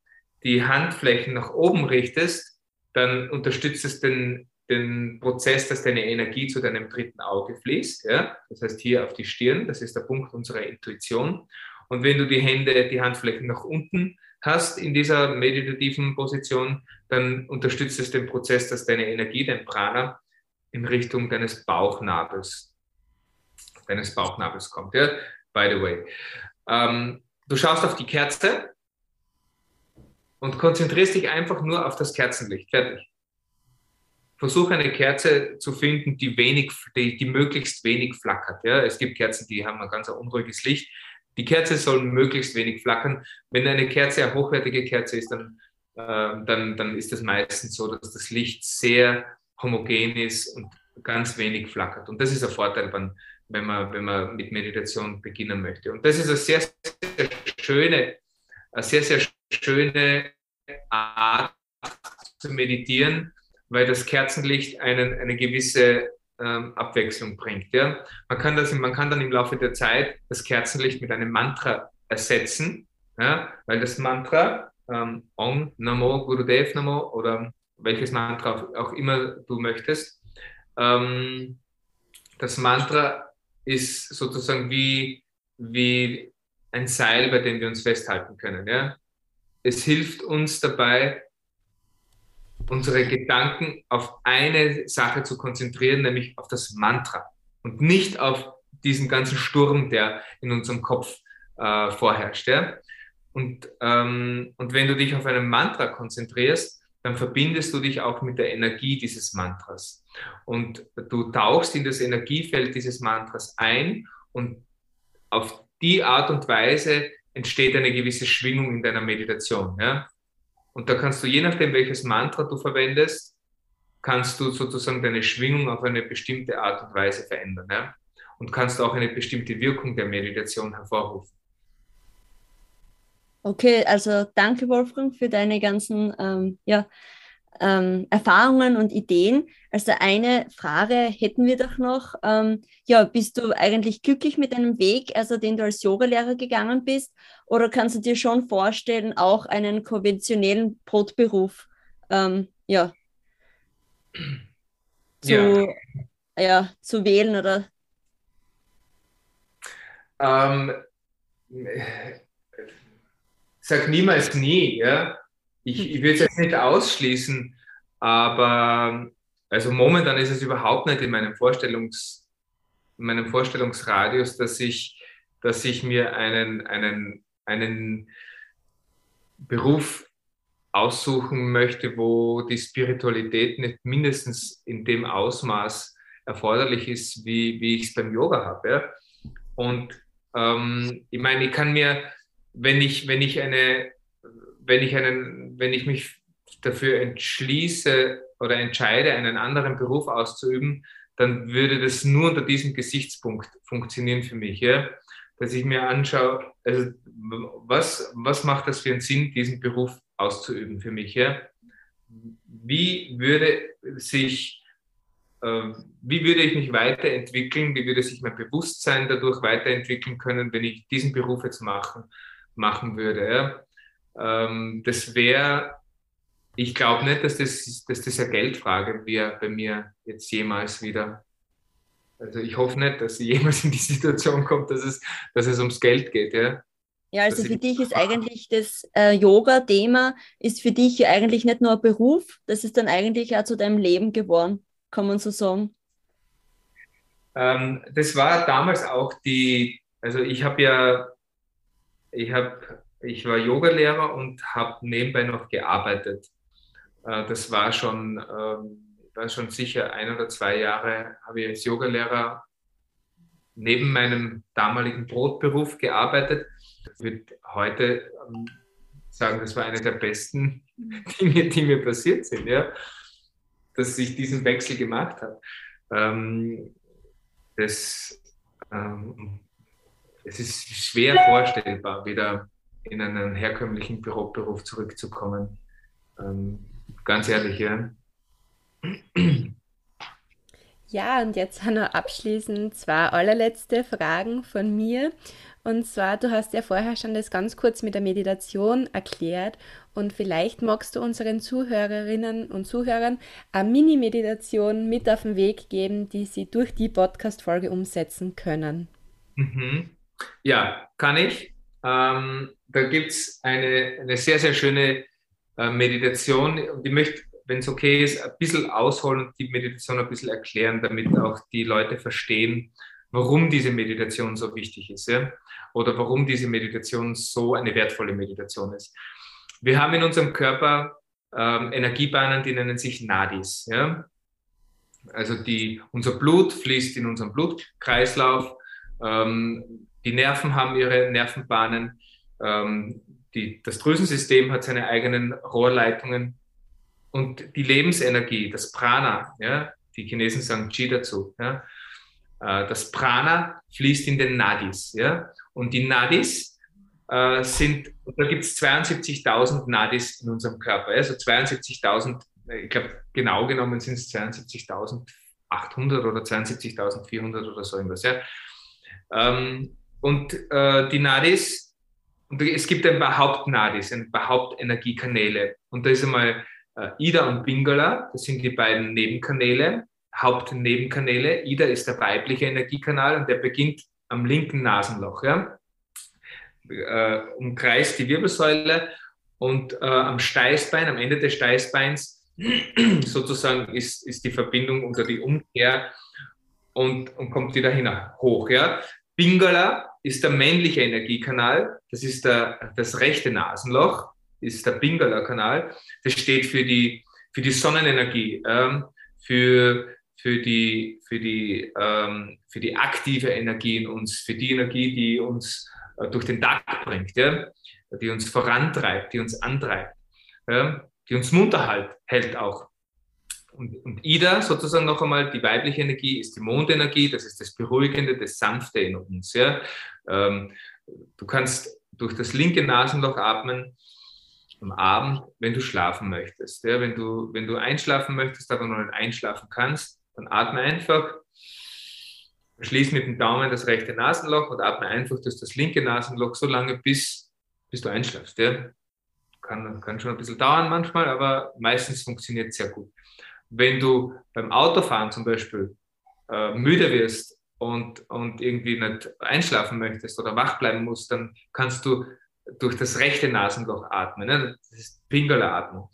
die Handflächen nach oben richtest, dann unterstützt es den, den Prozess, dass deine Energie zu deinem dritten Auge fließt. Ja? Das heißt hier auf die Stirn, das ist der Punkt unserer Intuition. Und wenn du die Hände, die Handflächen nach unten hast in dieser meditativen Position, dann unterstützt es den Prozess, dass deine Energie, dein Prana, in Richtung deines Bauchnabels, deines Bauchnabels kommt. Ja? By the way. Ähm, du schaust auf die Kerze und konzentrierst dich einfach nur auf das Kerzenlicht. Fertig. Versuch eine Kerze zu finden, die wenig, die, die möglichst wenig flackert. Ja? Es gibt Kerzen, die haben ein ganz unruhiges Licht. Die Kerze soll möglichst wenig flackern. Wenn eine Kerze eine hochwertige Kerze ist, dann, äh, dann, dann ist es meistens so, dass das Licht sehr homogen ist und ganz wenig flackert. Und das ist ein Vorteil, wenn man, wenn man mit Meditation beginnen möchte. Und das ist eine sehr, sehr schöne, eine sehr, sehr schöne Art zu meditieren, weil das Kerzenlicht einen, eine gewisse ähm, Abwechslung bringt. Ja? Man, kann das, man kann dann im Laufe der Zeit das Kerzenlicht mit einem Mantra ersetzen, ja? weil das Mantra ähm, Om Namo Gurudev Namo oder welches Mantra auch immer du möchtest, ähm, das Mantra ist sozusagen wie, wie ein Seil, bei dem wir uns festhalten können. Ja? Es hilft uns dabei, unsere Gedanken auf eine Sache zu konzentrieren, nämlich auf das Mantra und nicht auf diesen ganzen Sturm, der in unserem Kopf äh, vorherrscht. Ja? Und, ähm, und wenn du dich auf einen Mantra konzentrierst, dann verbindest du dich auch mit der Energie dieses Mantras. Und du tauchst in das Energiefeld dieses Mantras ein und auf die Art und Weise entsteht eine gewisse Schwingung in deiner Meditation. Ja? Und da kannst du, je nachdem, welches Mantra du verwendest, kannst du sozusagen deine Schwingung auf eine bestimmte Art und Weise verändern. Ja? Und kannst auch eine bestimmte Wirkung der Meditation hervorrufen. Okay, also danke Wolfgang für deine ganzen ähm, ja, ähm, Erfahrungen und Ideen. Also eine Frage hätten wir doch noch. Ähm, ja, bist du eigentlich glücklich mit deinem Weg, also den du als Yogalehrer gegangen bist? Oder kannst du dir schon vorstellen, auch einen konventionellen Brotberuf ähm, ja, zu, ja. ja. zu wählen oder? Ähm, sag niemals nie, ja. Ich, ich würde es jetzt nicht ausschließen, aber also momentan ist es überhaupt nicht in meinem Vorstellungs, in meinem Vorstellungsradius, dass ich, dass ich mir einen, einen, einen Beruf aussuchen möchte, wo die Spiritualität nicht mindestens in dem Ausmaß erforderlich ist, wie, wie ich es beim Yoga habe. Ja? Und ähm, ich meine, ich kann mir wenn ich, wenn ich eine, wenn ich einen, wenn ich mich dafür entschließe oder entscheide, einen anderen Beruf auszuüben, dann würde das nur unter diesem Gesichtspunkt funktionieren für mich, ja? dass ich mir anschaue, also was, was macht das für einen Sinn, diesen Beruf auszuüben für mich, ja? Wie würde sich, äh, wie würde ich mich weiterentwickeln, wie würde sich mein Bewusstsein dadurch weiterentwickeln können, wenn ich diesen Beruf jetzt mache? machen würde. Ja. Ähm, das wäre, ich glaube nicht, dass das, dass das eine Geldfrage wäre bei mir jetzt jemals wieder. Also ich hoffe nicht, dass sie jemals in die Situation kommt, dass es, dass es ums Geld geht. Ja. Ja, also für dich ist eigentlich das äh, Yoga-Thema, ist für dich eigentlich nicht nur ein Beruf, das ist dann eigentlich auch zu deinem Leben geworden, kann man so sagen. Ähm, das war damals auch die, also ich habe ja ich, hab, ich war Yogalehrer und habe nebenbei noch gearbeitet. Äh, das war schon, ähm, war schon sicher ein oder zwei Jahre, habe ich als Yogalehrer neben meinem damaligen Brotberuf gearbeitet. Ich würde heute ähm, sagen, das war eine der besten Dinge, die mir passiert sind, ja? dass ich diesen Wechsel gemacht habe. Ähm, das, es ist schwer vorstellbar, wieder in einen herkömmlichen Büroberuf zurückzukommen. Ähm, ganz ehrlich, ja. Ja, und jetzt noch abschließend zwei allerletzte Fragen von mir. Und zwar, du hast ja vorher schon das ganz kurz mit der Meditation erklärt und vielleicht magst du unseren Zuhörerinnen und Zuhörern eine Mini-Meditation mit auf den Weg geben, die sie durch die Podcast-Folge umsetzen können. Mhm. Ja, kann ich. Ähm, da gibt es eine, eine sehr, sehr schöne äh, Meditation und ich möchte, wenn es okay ist, ein bisschen ausholen und die Meditation ein bisschen erklären, damit auch die Leute verstehen, warum diese Meditation so wichtig ist ja? oder warum diese Meditation so eine wertvolle Meditation ist. Wir haben in unserem Körper ähm, Energiebahnen, die nennen sich Nadis. Ja? Also die, unser Blut fließt in unseren Blutkreislauf. Ähm, die Nerven haben ihre Nervenbahnen. Ähm, die, das Drüsensystem hat seine eigenen Rohrleitungen. Und die Lebensenergie, das Prana, ja, die Chinesen sagen Qi dazu, ja, äh, das Prana fließt in den Nadis. Ja, und die Nadis äh, sind, da gibt es 72.000 Nadis in unserem Körper. Also 72.000, ich glaube, genau genommen sind es 72.800 oder 72.400 oder so irgendwas. Ja. Ähm, und äh, die Nadis, und es gibt ein paar Hauptnadis, ein paar Hauptenergiekanäle. Und da ist einmal äh, Ida und Pingala, das sind die beiden Nebenkanäle, Hauptnebenkanäle. Ida ist der weibliche Energiekanal und der beginnt am linken Nasenloch. Ja? Äh, umkreist die Wirbelsäule und äh, am Steißbein, am Ende des Steißbeins, sozusagen ist, ist die Verbindung unter die Umkehr und, und kommt wieder hin, hoch. Ja? Pingala ist der männliche Energiekanal, das ist der, das rechte Nasenloch, ist der Pingala-Kanal. Das steht für die, für die Sonnenenergie, ähm, für, für, die, für, die, ähm, für die aktive Energie in uns, für die Energie, die uns äh, durch den Tag bringt, ja? die uns vorantreibt, die uns antreibt, ja? die uns munter halt, hält auch. Und, und Ida, sozusagen noch einmal, die weibliche Energie ist die Mondenergie, das ist das Beruhigende, das Sanfte in uns. Ja? Ähm, du kannst durch das linke Nasenloch atmen am Abend, wenn du schlafen möchtest. Ja? Wenn, du, wenn du einschlafen möchtest, aber noch nicht einschlafen kannst, dann atme einfach, schließ mit dem Daumen das rechte Nasenloch und atme einfach durch das linke Nasenloch so lange, bis, bis du einschlafst. Ja? Kann, kann schon ein bisschen dauern manchmal, aber meistens funktioniert es sehr gut wenn du beim Autofahren zum Beispiel äh, müde wirst und, und irgendwie nicht einschlafen möchtest oder wach bleiben musst, dann kannst du durch das rechte Nasenloch atmen. Ne? Das ist Pingala-Atmung.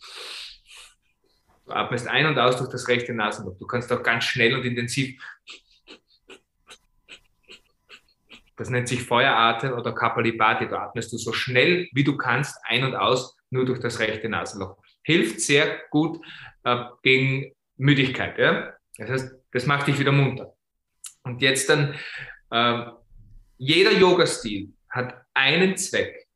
Du atmest ein und aus durch das rechte Nasenloch. Du kannst auch ganz schnell und intensiv. Das nennt sich Feueratem oder Kapalibhati. Da atmest du so schnell wie du kannst ein und aus, nur durch das rechte Nasenloch. Hilft sehr gut äh, gegen Müdigkeit. Ja? Das heißt, das macht dich wieder munter. Und jetzt dann, äh, jeder Yoga-Stil hat einen Zweck.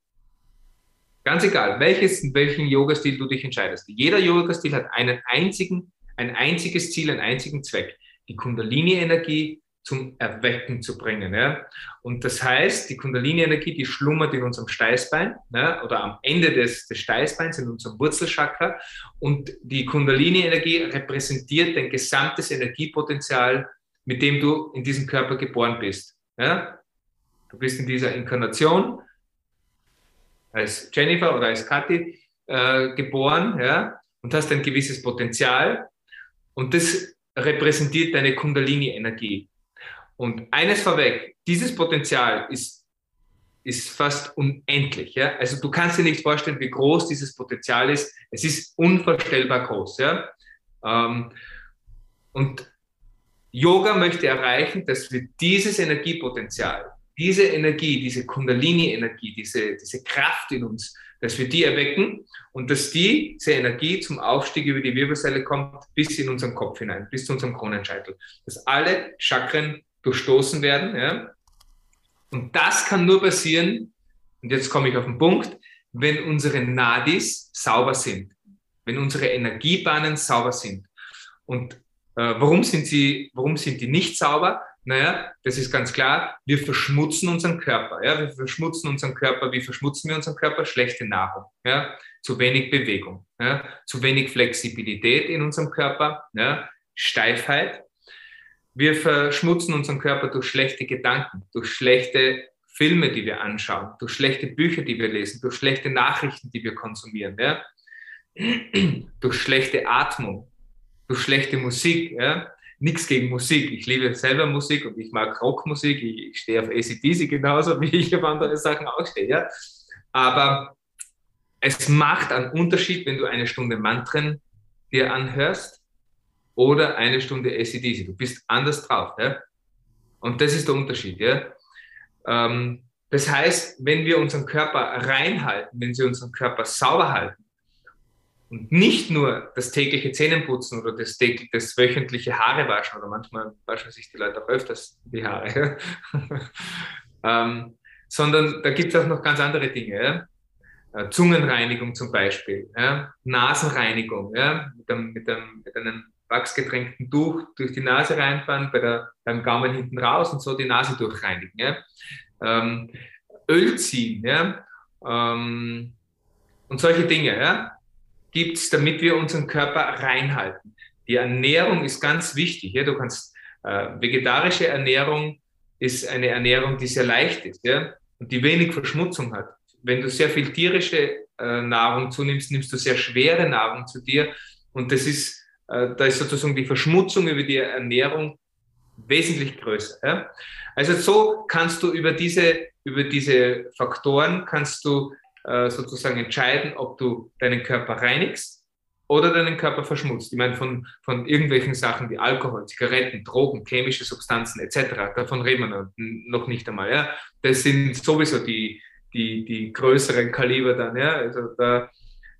Ganz egal, welches, welchen Yoga-Stil du dich entscheidest. Jeder Yoga-Stil hat einen einzigen, ein einziges Ziel, einen einzigen Zweck. Die Kundalini-Energie zum Erwecken zu bringen. Ja? Und das heißt, die Kundalini-Energie, die schlummert in unserem Steißbein ja? oder am Ende des, des Steißbeins, in unserem Wurzelchakra. Und die Kundalini-Energie repräsentiert dein gesamtes Energiepotenzial, mit dem du in diesem Körper geboren bist. Ja? Du bist in dieser Inkarnation als Jennifer oder als Kathi äh, geboren ja? und hast ein gewisses Potenzial. Und das repräsentiert deine Kundalini-Energie. Und eines vorweg, dieses Potenzial ist, ist fast unendlich. Ja? Also du kannst dir nicht vorstellen, wie groß dieses Potenzial ist. Es ist unvorstellbar groß. Ja? Ähm, und Yoga möchte erreichen, dass wir dieses Energiepotenzial, diese Energie, diese Kundalini-Energie, diese, diese Kraft in uns, dass wir die erwecken und dass diese Energie zum Aufstieg über die Wirbelsäule kommt bis in unseren Kopf hinein, bis zu unserem Kronenscheitel. Dass alle Chakren durchstoßen werden. Ja? Und das kann nur passieren, und jetzt komme ich auf den Punkt, wenn unsere Nadis sauber sind, wenn unsere Energiebahnen sauber sind. Und warum, sind sie, warum sind die nicht sauber? Naja, das ist ganz klar, wir verschmutzen unseren Körper. Ja? Wir verschmutzen unseren Körper. Wie verschmutzen wir unseren Körper? Schlechte Nahrung, ja? zu wenig Bewegung, ja? zu wenig Flexibilität in unserem Körper, ja? Steifheit, wir verschmutzen unseren Körper durch schlechte Gedanken, durch schlechte Filme, die wir anschauen, durch schlechte Bücher, die wir lesen, durch schlechte Nachrichten, die wir konsumieren, ja? durch schlechte Atmung, durch schlechte Musik. Ja? Nichts gegen Musik. Ich liebe selber Musik und ich mag Rockmusik. Ich, ich stehe auf ACDC genauso, wie ich auf andere Sachen auch stehe. Ja? Aber es macht einen Unterschied, wenn du eine Stunde Mantren dir anhörst oder eine Stunde ACDC. Du bist anders drauf. Ja? Und das ist der Unterschied. Ja? Ähm, das heißt, wenn wir unseren Körper reinhalten, wenn wir unseren Körper sauber halten und nicht nur das tägliche Zähnenputzen oder das, tägliche, das wöchentliche Haare waschen oder manchmal waschen sich die Leute auch öfters die Haare, ähm, sondern da gibt es auch noch ganz andere Dinge. Ja? Äh, Zungenreinigung zum Beispiel, ja? Nasenreinigung ja? mit, einem, mit, einem, mit einem wachsgetränkten Tuch durch die Nase reinfahren, bei der, beim Gaumen hinten raus und so die Nase durchreinigen. Ja? Ähm, Öl ziehen ja? Ähm, und solche Dinge ja? Gibt es, damit wir unseren Körper reinhalten. Die Ernährung ist ganz wichtig. Ja? Du kannst äh, vegetarische Ernährung ist eine Ernährung, die sehr leicht ist ja? und die wenig Verschmutzung hat. Wenn du sehr viel tierische äh, Nahrung zunimmst, nimmst du sehr schwere Nahrung zu dir und das ist äh, da ist sozusagen die Verschmutzung über die Ernährung wesentlich größer. Ja? Also so kannst du über diese, über diese Faktoren kannst du äh, sozusagen entscheiden, ob du deinen Körper reinigst oder deinen Körper verschmutzt. Ich meine, von, von irgendwelchen Sachen wie Alkohol, Zigaretten, Drogen, chemische Substanzen etc., davon reden wir noch nicht einmal. Ja? Das sind sowieso die, die, die größeren Kaliber dann. Ja? Also da,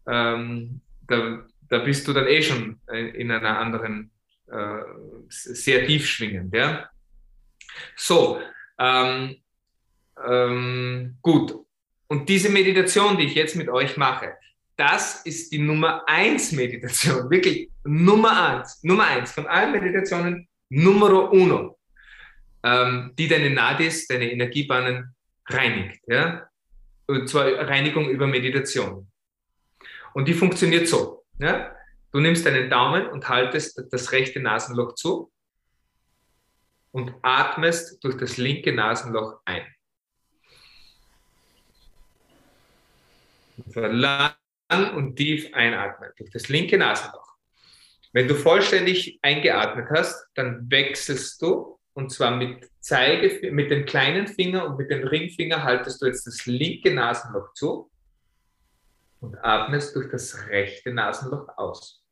ähm, da, da bist du dann eh schon in einer anderen, äh, sehr tief schwingend. Ja? So, ähm, ähm, gut. Und diese Meditation, die ich jetzt mit euch mache, das ist die Nummer eins Meditation, wirklich Nummer eins, Nummer eins von allen Meditationen, Numero uno, ähm, die deine Nadis, deine Energiebahnen reinigt. Ja? Und zwar Reinigung über Meditation. Und die funktioniert so. Ja? Du nimmst deinen Daumen und haltest das rechte Nasenloch zu und atmest durch das linke Nasenloch ein. Lang und tief einatmen durch das linke Nasenloch. Wenn du vollständig eingeatmet hast, dann wechselst du und zwar mit Zeige, mit dem kleinen Finger und mit dem Ringfinger haltest du jetzt das linke Nasenloch zu und atmest durch das rechte Nasenloch aus.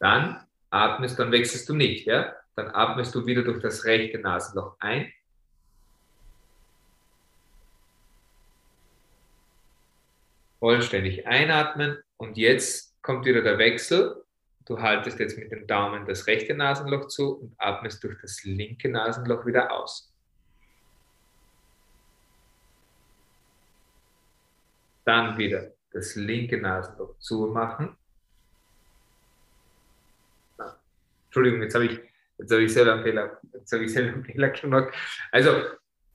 Dann atmest, dann wechselst du nicht, ja? Dann atmest du wieder durch das rechte Nasenloch ein vollständig einatmen und jetzt kommt wieder der Wechsel. Du haltest jetzt mit dem Daumen das rechte Nasenloch zu und atmest durch das linke Nasenloch wieder aus. Dann wieder das linke Nasenloch zumachen. Entschuldigung, jetzt habe ich, habe ich selber einen Fehler, jetzt ich selber einen Fehler gemacht. Also,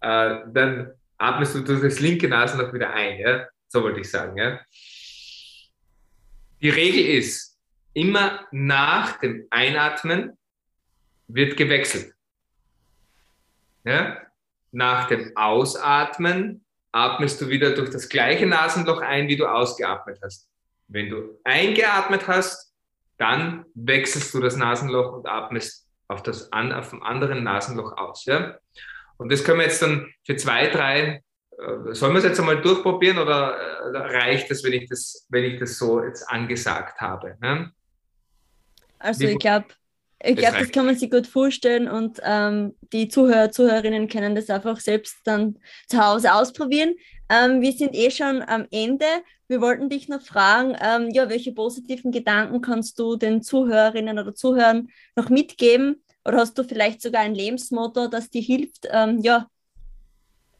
äh, dann atmest du durch das linke Nasenloch wieder ein. Ja? So wollte ich sagen. Ja? Die Regel ist, immer nach dem Einatmen wird gewechselt. Ja? Nach dem Ausatmen atmest du wieder durch das gleiche Nasenloch ein, wie du ausgeatmet hast. Wenn du eingeatmet hast, dann wechselst du das Nasenloch und atmest auf, das, auf dem anderen Nasenloch aus. Ja? Und das können wir jetzt dann für zwei, drei sollen wir es jetzt einmal durchprobieren oder äh, reicht es, wenn ich das, wenn ich das so jetzt angesagt habe? Ne? Also Wie, ich glaube, ich glaube, das kann man sich gut vorstellen und ähm, die Zuhörer, Zuhörerinnen können das einfach selbst dann zu Hause ausprobieren. Ähm, wir sind eh schon am Ende. Wir wollten dich noch fragen, ähm, ja, welche positiven Gedanken kannst du den Zuhörerinnen oder Zuhörern noch mitgeben? Oder hast du vielleicht sogar ein Lebensmotto, das dir hilft, ähm, ja,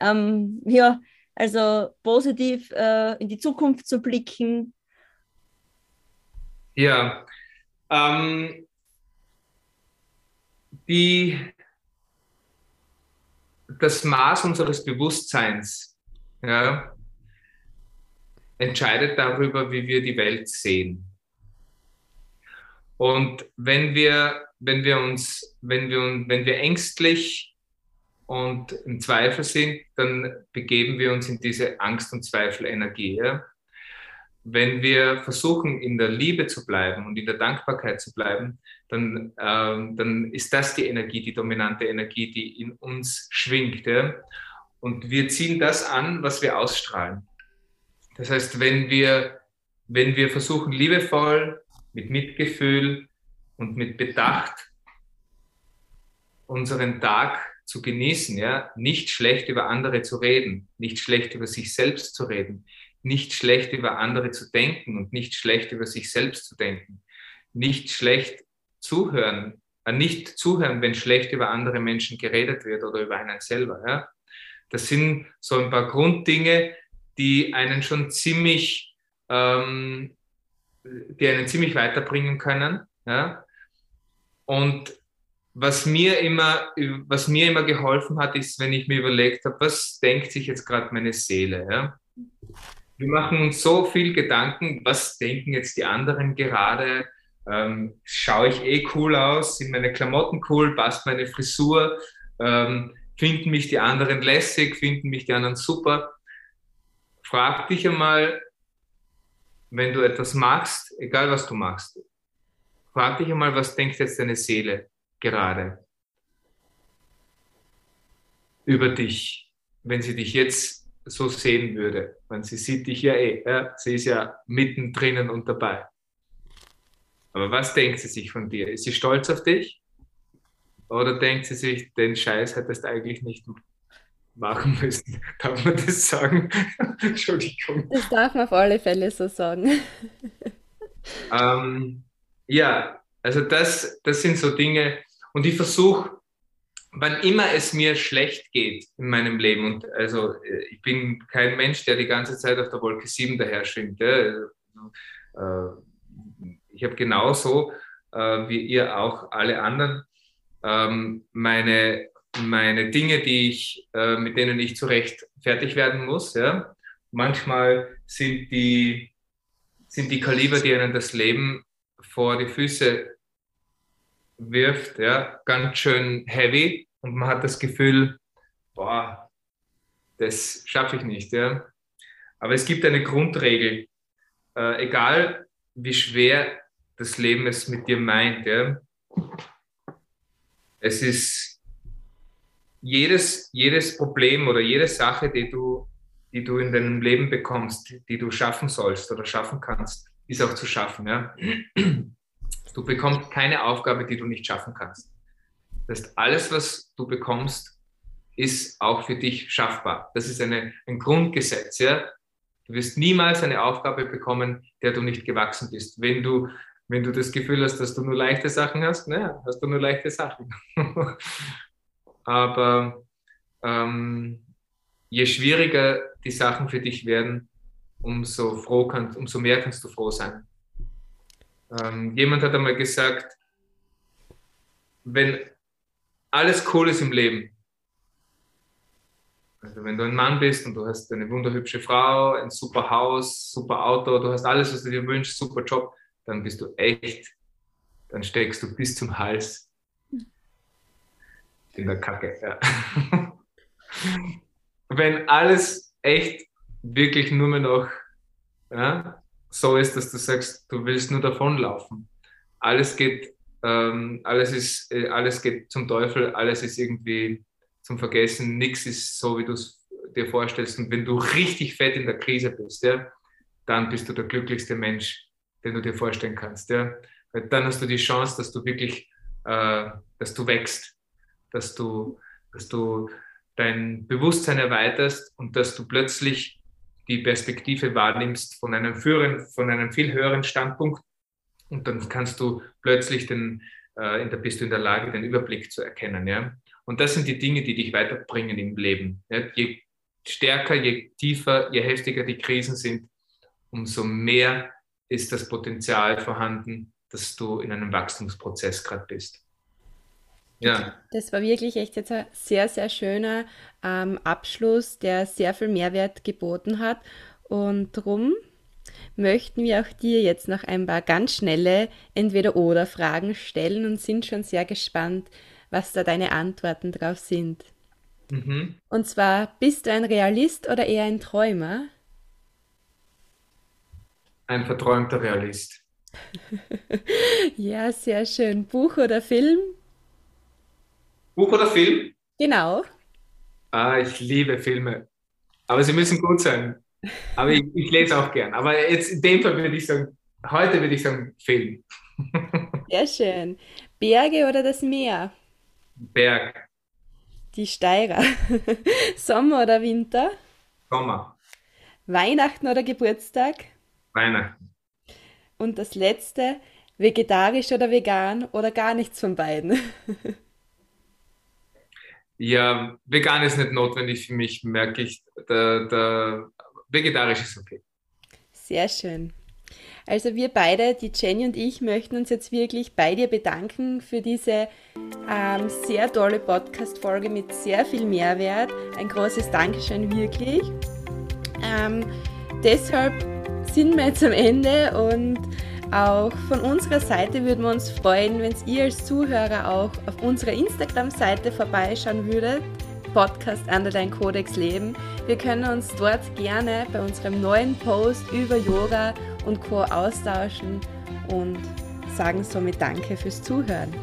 ähm, ja, also positiv äh, in die Zukunft zu blicken. Ja, ähm, die, das Maß unseres Bewusstseins ja, entscheidet darüber, wie wir die Welt sehen. Und wenn wir, wenn wir uns, wenn wir, wenn wir ängstlich und im Zweifel sind, dann begeben wir uns in diese Angst- und Zweifelenergie. Ja? Wenn wir versuchen, in der Liebe zu bleiben und in der Dankbarkeit zu bleiben, dann, ähm, dann ist das die Energie, die dominante Energie, die in uns schwingt. Ja? Und wir ziehen das an, was wir ausstrahlen. Das heißt, wenn wir, wenn wir versuchen, liebevoll, mit Mitgefühl und mit Bedacht unseren Tag zu genießen, ja, nicht schlecht über andere zu reden, nicht schlecht über sich selbst zu reden, nicht schlecht über andere zu denken und nicht schlecht über sich selbst zu denken, nicht schlecht zuhören, äh, nicht zuhören, wenn schlecht über andere Menschen geredet wird oder über einen selber, ja. Das sind so ein paar Grunddinge, die einen schon ziemlich, ähm, die einen ziemlich weiterbringen können, ja. Und was mir immer, was mir immer geholfen hat, ist, wenn ich mir überlegt habe, was denkt sich jetzt gerade meine Seele? Ja? Wir machen uns so viel Gedanken, was denken jetzt die anderen gerade? Ähm, schaue ich eh cool aus? Sind meine Klamotten cool? Passt meine Frisur? Ähm, finden mich die anderen lässig? Finden mich die anderen super? Frag dich einmal, wenn du etwas machst, egal was du machst, frag dich einmal, was denkt jetzt deine Seele? Gerade über dich, wenn sie dich jetzt so sehen würde. Man, sie sieht dich ja eh, ja? sie ist ja mittendrin und dabei. Aber was denkt sie sich von dir? Ist sie stolz auf dich? Oder denkt sie sich, den Scheiß hättest du eigentlich nicht machen müssen? Darf man das sagen? Entschuldigung. Das darf man auf alle Fälle so sagen. ähm, ja, also das, das sind so Dinge. Und ich versuche, wann immer es mir schlecht geht in meinem Leben, und also äh, ich bin kein Mensch, der die ganze Zeit auf der Wolke 7 daher schwimmt. Ja? Äh, ich habe genauso äh, wie ihr auch alle anderen ähm, meine, meine Dinge, die ich, mit denen ich zurecht fertig werden muss. Ja? Manchmal sind die, sind die Kaliber, die einen das Leben vor die Füße wirft, ja, ganz schön heavy und man hat das Gefühl, boah, das schaffe ich nicht. Ja. Aber es gibt eine Grundregel, äh, egal wie schwer das Leben es mit dir meint. Ja. Es ist jedes, jedes Problem oder jede Sache, die du, die du in deinem Leben bekommst, die du schaffen sollst oder schaffen kannst, ist auch zu schaffen. Ja. Du bekommst keine Aufgabe, die du nicht schaffen kannst. Das heißt, alles, was du bekommst, ist auch für dich schaffbar. Das ist eine, ein Grundgesetz. Ja? Du wirst niemals eine Aufgabe bekommen, der du nicht gewachsen bist. Wenn du, wenn du das Gefühl hast, dass du nur leichte Sachen hast, naja, hast du nur leichte Sachen. Aber ähm, je schwieriger die Sachen für dich werden, umso, froh kann, umso mehr kannst du froh sein. Ähm, jemand hat einmal gesagt, wenn alles cool ist im Leben, also wenn du ein Mann bist und du hast eine wunderhübsche Frau, ein super Haus, super Auto, du hast alles, was du dir wünschst, super Job, dann bist du echt, dann steckst du bis zum Hals in der Kacke. Ja. wenn alles echt wirklich nur mehr noch ja, so ist, dass du sagst, du willst nur davonlaufen. Alles geht, ähm, alles ist, äh, alles geht zum Teufel, alles ist irgendwie zum Vergessen, nichts ist so, wie du es dir vorstellst. Und wenn du richtig fett in der Krise bist, ja, dann bist du der glücklichste Mensch, den du dir vorstellen kannst. Ja. Weil dann hast du die Chance, dass du wirklich, äh, dass du wächst, dass du, dass du dein Bewusstsein erweiterst und dass du plötzlich die Perspektive wahrnimmst von einem, Führen, von einem viel höheren Standpunkt und dann kannst du plötzlich den, äh, da bist du in der Lage, den Überblick zu erkennen. Ja? Und das sind die Dinge, die dich weiterbringen im Leben. Ja? Je stärker, je tiefer, je heftiger die Krisen sind, umso mehr ist das Potenzial vorhanden, dass du in einem Wachstumsprozess gerade bist. Ja. Das war wirklich echt jetzt ein sehr, sehr schöner ähm, Abschluss, der sehr viel Mehrwert geboten hat. Und darum möchten wir auch dir jetzt noch ein paar ganz schnelle Entweder-Oder-Fragen stellen und sind schon sehr gespannt, was da deine Antworten drauf sind. Mhm. Und zwar, bist du ein Realist oder eher ein Träumer? Ein verträumter Realist. ja, sehr schön. Buch oder Film? Buch oder Film? Genau. Ah, ich liebe Filme. Aber sie müssen gut sein. Aber ich, ich lese auch gern. Aber jetzt in dem Fall würde ich sagen, heute würde ich sagen Film. Sehr schön. Berge oder das Meer? Berg. Die Steirer. Sommer oder Winter? Sommer. Weihnachten oder Geburtstag? Weihnachten. Und das letzte, vegetarisch oder vegan oder gar nichts von beiden? Ja, vegan ist nicht notwendig für mich, merke ich. Der, der vegetarisch ist okay. Sehr schön. Also wir beide, die Jenny und ich, möchten uns jetzt wirklich bei dir bedanken für diese ähm, sehr tolle Podcast-Folge mit sehr viel Mehrwert. Ein großes Dankeschön wirklich. Ähm, deshalb sind wir jetzt am Ende und auch von unserer Seite würden wir uns freuen, wenn ihr als Zuhörer auch auf unserer Instagram-Seite vorbeischauen würdet. Podcast Under Dein Kodex Leben. Wir können uns dort gerne bei unserem neuen Post über Yoga und Co. austauschen und sagen somit Danke fürs Zuhören.